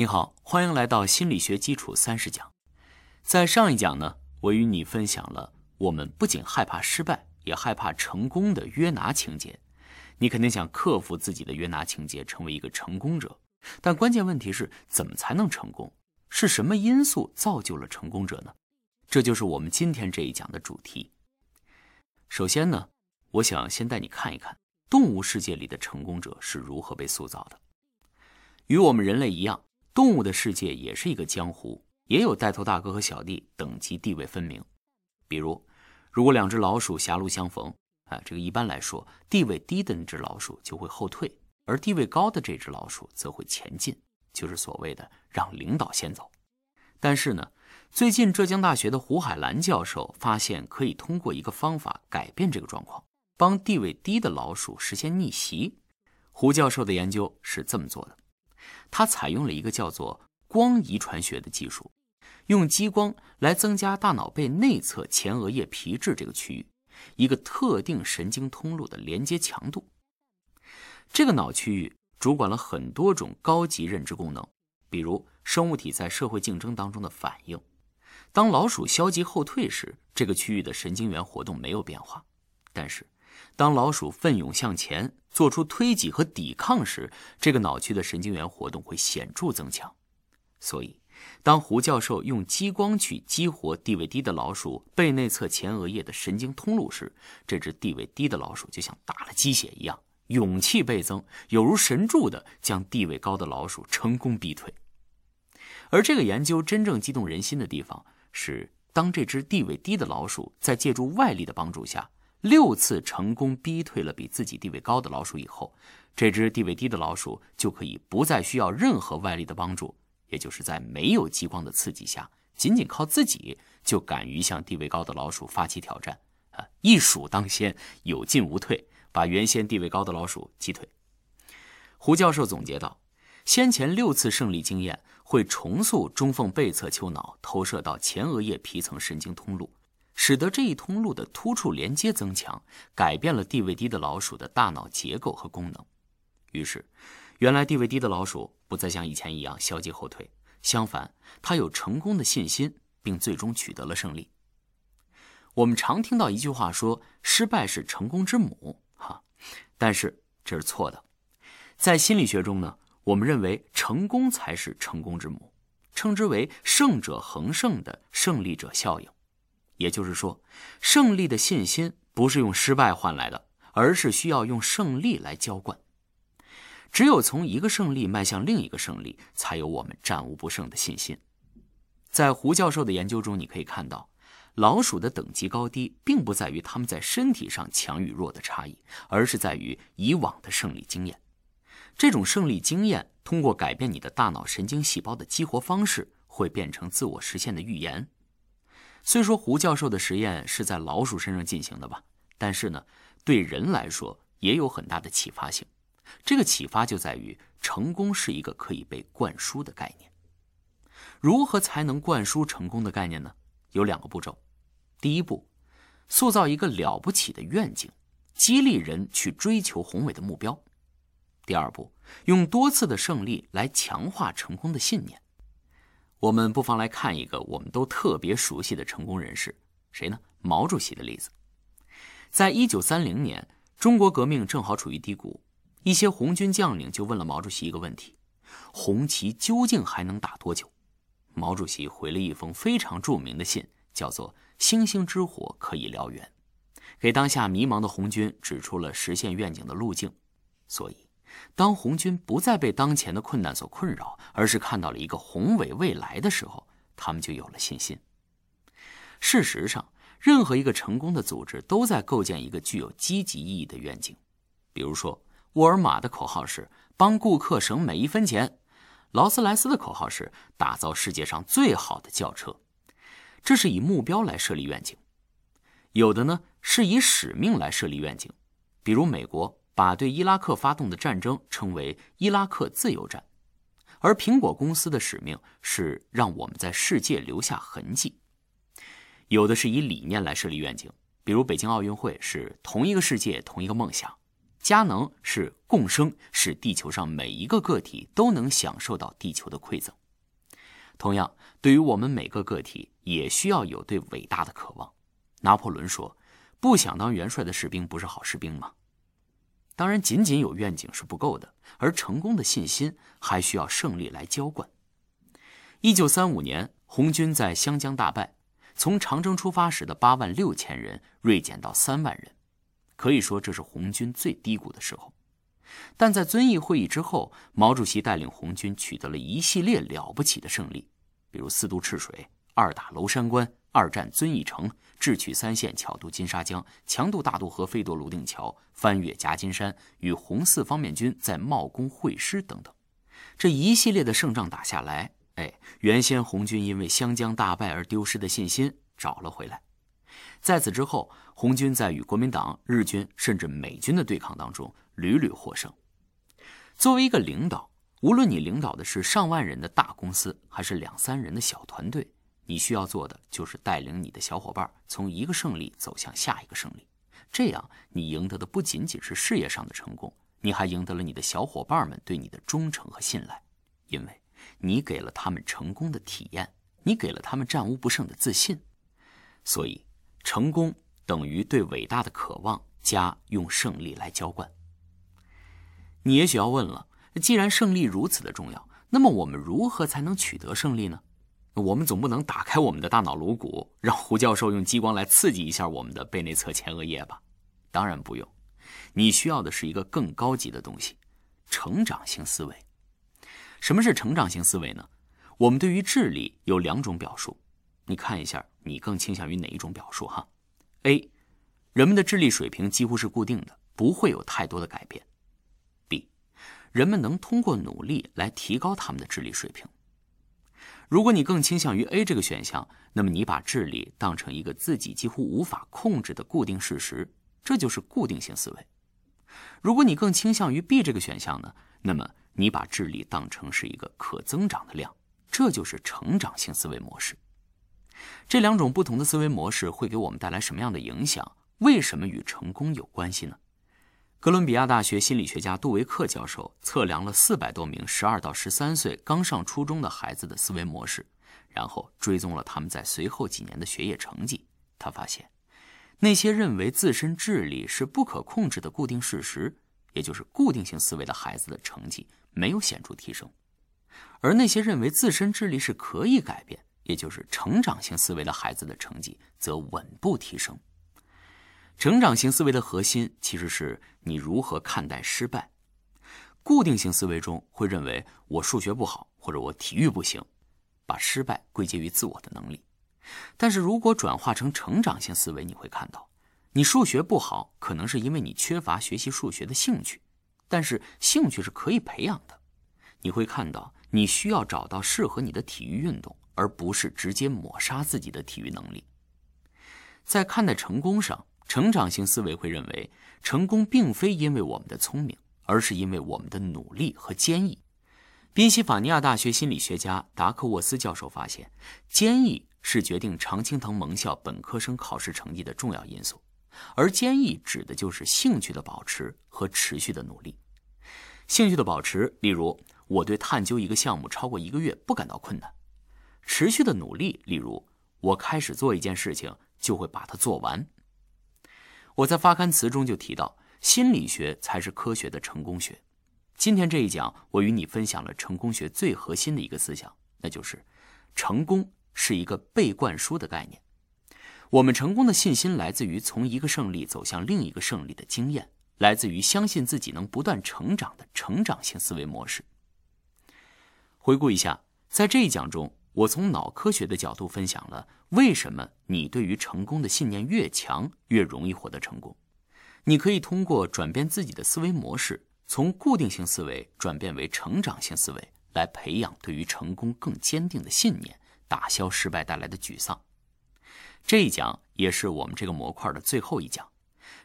你好，欢迎来到心理学基础三十讲。在上一讲呢，我与你分享了我们不仅害怕失败，也害怕成功的约拿情节。你肯定想克服自己的约拿情节，成为一个成功者。但关键问题是怎么才能成功？是什么因素造就了成功者呢？这就是我们今天这一讲的主题。首先呢，我想先带你看一看动物世界里的成功者是如何被塑造的。与我们人类一样。动物的世界也是一个江湖，也有带头大哥和小弟，等级地位分明。比如，如果两只老鼠狭路相逢，啊，这个一般来说，地位低的那只老鼠就会后退，而地位高的这只老鼠则会前进，就是所谓的让领导先走。但是呢，最近浙江大学的胡海兰教授发现，可以通过一个方法改变这个状况，帮地位低的老鼠实现逆袭。胡教授的研究是这么做的。他采用了一个叫做光遗传学的技术，用激光来增加大脑背内侧前额叶皮质这个区域一个特定神经通路的连接强度。这个脑区域主管了很多种高级认知功能，比如生物体在社会竞争当中的反应。当老鼠消极后退时，这个区域的神经元活动没有变化，但是。当老鼠奋勇向前，做出推挤和抵抗时，这个脑区的神经元活动会显著增强。所以，当胡教授用激光去激活地位低的老鼠背内侧前额叶的神经通路时，这只地位低的老鼠就像打了鸡血一样，勇气倍增，有如神助的将地位高的老鼠成功逼退。而这个研究真正激动人心的地方是，当这只地位低的老鼠在借助外力的帮助下。六次成功逼退了比自己地位高的老鼠以后，这只地位低的老鼠就可以不再需要任何外力的帮助，也就是在没有激光的刺激下，仅仅靠自己就敢于向地位高的老鼠发起挑战，啊，一鼠当先，有进无退，把原先地位高的老鼠击退。胡教授总结道：先前六次胜利经验会重塑中缝背侧丘脑投射到前额叶皮层神经通路。使得这一通路的突触连接增强，改变了地位低的老鼠的大脑结构和功能。于是，原来地位低的老鼠不再像以前一样消极后退，相反，它有成功的信心，并最终取得了胜利。我们常听到一句话说：“失败是成功之母。”哈，但是这是错的。在心理学中呢，我们认为成功才是成功之母，称之为“胜者恒胜”的胜利者效应。也就是说，胜利的信心不是用失败换来的，而是需要用胜利来浇灌。只有从一个胜利迈向另一个胜利，才有我们战无不胜的信心。在胡教授的研究中，你可以看到，老鼠的等级高低，并不在于它们在身体上强与弱的差异，而是在于以往的胜利经验。这种胜利经验通过改变你的大脑神经细胞的激活方式，会变成自我实现的预言。虽说胡教授的实验是在老鼠身上进行的吧，但是呢，对人来说也有很大的启发性。这个启发就在于，成功是一个可以被灌输的概念。如何才能灌输成功的概念呢？有两个步骤。第一步，塑造一个了不起的愿景，激励人去追求宏伟的目标。第二步，用多次的胜利来强化成功的信念。我们不妨来看一个我们都特别熟悉的成功人士，谁呢？毛主席的例子。在一九三零年，中国革命正好处于低谷，一些红军将领就问了毛主席一个问题：红旗究竟还能打多久？毛主席回了一封非常著名的信，叫做“星星之火可以燎原”，给当下迷茫的红军指出了实现愿景的路径。所以。当红军不再被当前的困难所困扰，而是看到了一个宏伟未来的时候，他们就有了信心。事实上，任何一个成功的组织都在构建一个具有积极意义的愿景。比如说，沃尔玛的口号是“帮顾客省每一分钱”，劳斯莱斯的口号是“打造世界上最好的轿车”。这是以目标来设立愿景。有的呢是以使命来设立愿景，比如美国。把对伊拉克发动的战争称为伊拉克自由战，而苹果公司的使命是让我们在世界留下痕迹。有的是以理念来设立愿景，比如北京奥运会是同一个世界同一个梦想，佳能是共生，使地球上每一个个体都能享受到地球的馈赠。同样，对于我们每个个体，也需要有对伟大的渴望。拿破仑说：“不想当元帅的士兵不是好士兵吗？”当然，仅仅有愿景是不够的，而成功的信心还需要胜利来浇灌。一九三五年，红军在湘江大败，从长征出发时的八万六千人锐减到三万人，可以说这是红军最低谷的时候。但在遵义会议之后，毛主席带领红军取得了一系列了不起的胜利，比如四渡赤水、二打娄山关、二战遵义城、智取三线、巧渡金沙江、强渡大渡河、飞夺泸定桥、翻越夹金山、与红四方面军在茂功会师等等。这一系列的胜仗打下来，哎，原先红军因为湘江大败而丢失的信心找了回来。在此之后，红军在与国民党、日军甚至美军的对抗当中屡屡获胜。作为一个领导，无论你领导的是上万人的大公司，还是两三人的小团队，你需要做的就是带领你的小伙伴从一个胜利走向下一个胜利。这样，你赢得的不仅仅是事业上的成功，你还赢得了你的小伙伴们对你的忠诚和信赖，因为你给了他们成功的体验，你给了他们战无不胜的自信。所以。成功等于对伟大的渴望加用胜利来浇灌。你也许要问了，既然胜利如此的重要，那么我们如何才能取得胜利呢？我们总不能打开我们的大脑颅骨，让胡教授用激光来刺激一下我们的背内侧前额叶吧？当然不用。你需要的是一个更高级的东西——成长性思维。什么是成长性思维呢？我们对于智力有两种表述。你看一下，你更倾向于哪一种表述？哈，A，人们的智力水平几乎是固定的，不会有太多的改变。B，人们能通过努力来提高他们的智力水平。如果你更倾向于 A 这个选项，那么你把智力当成一个自己几乎无法控制的固定事实，这就是固定性思维。如果你更倾向于 B 这个选项呢，那么你把智力当成是一个可增长的量，这就是成长性思维模式。这两种不同的思维模式会给我们带来什么样的影响？为什么与成功有关系呢？哥伦比亚大学心理学家杜维克教授测量了四百多名十二到十三岁刚上初中的孩子的思维模式，然后追踪了他们在随后几年的学业成绩。他发现，那些认为自身智力是不可控制的固定事实，也就是固定性思维的孩子的成绩没有显著提升，而那些认为自身智力是可以改变。也就是成长性思维的孩子的成绩则稳步提升。成长型思维的核心其实是你如何看待失败。固定型思维中会认为我数学不好或者我体育不行，把失败归结于自我的能力。但是如果转化成成长性思维，你会看到，你数学不好可能是因为你缺乏学习数学的兴趣，但是兴趣是可以培养的。你会看到，你需要找到适合你的体育运动。而不是直接抹杀自己的体育能力。在看待成功上，成长型思维会认为，成功并非因为我们的聪明，而是因为我们的努力和坚毅。宾夕法尼亚大学心理学家达克沃斯教授发现，坚毅是决定常青藤盟校本科生考试成绩的重要因素，而坚毅指的就是兴趣的保持和持续的努力。兴趣的保持，例如我对探究一个项目超过一个月不感到困难。持续的努力，例如我开始做一件事情，就会把它做完。我在发刊词中就提到，心理学才是科学的成功学。今天这一讲，我与你分享了成功学最核心的一个思想，那就是成功是一个被灌输的概念。我们成功的信心来自于从一个胜利走向另一个胜利的经验，来自于相信自己能不断成长的成长性思维模式。回顾一下，在这一讲中。我从脑科学的角度分享了为什么你对于成功的信念越强，越容易获得成功。你可以通过转变自己的思维模式，从固定性思维转变为成长性思维，来培养对于成功更坚定的信念，打消失败带来的沮丧。这一讲也是我们这个模块的最后一讲。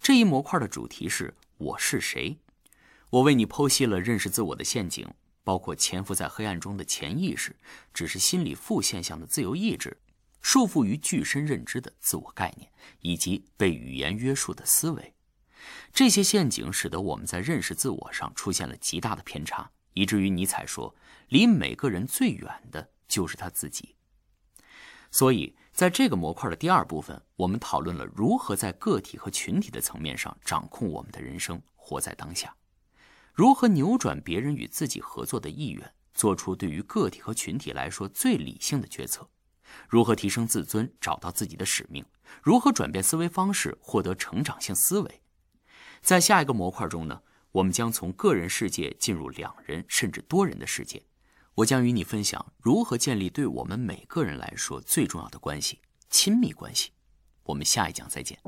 这一模块的主题是我是谁。我为你剖析了认识自我的陷阱。包括潜伏在黑暗中的潜意识，只是心理负现象的自由意志，束缚于具身认知的自我概念，以及被语言约束的思维。这些陷阱使得我们在认识自我上出现了极大的偏差，以至于尼采说，离每个人最远的就是他自己。所以，在这个模块的第二部分，我们讨论了如何在个体和群体的层面上掌控我们的人生，活在当下；如何扭转别人与自己合作的意愿，做出对于个体和群体来说最理性的决策；如何提升自尊，找到自己的使命；如何转变思维方式，获得成长性思维。在下一个模块中呢，我们将从个人世界进入两人甚至多人的世界。我将与你分享如何建立对我们每个人来说最重要的关系——亲密关系。我们下一讲再见。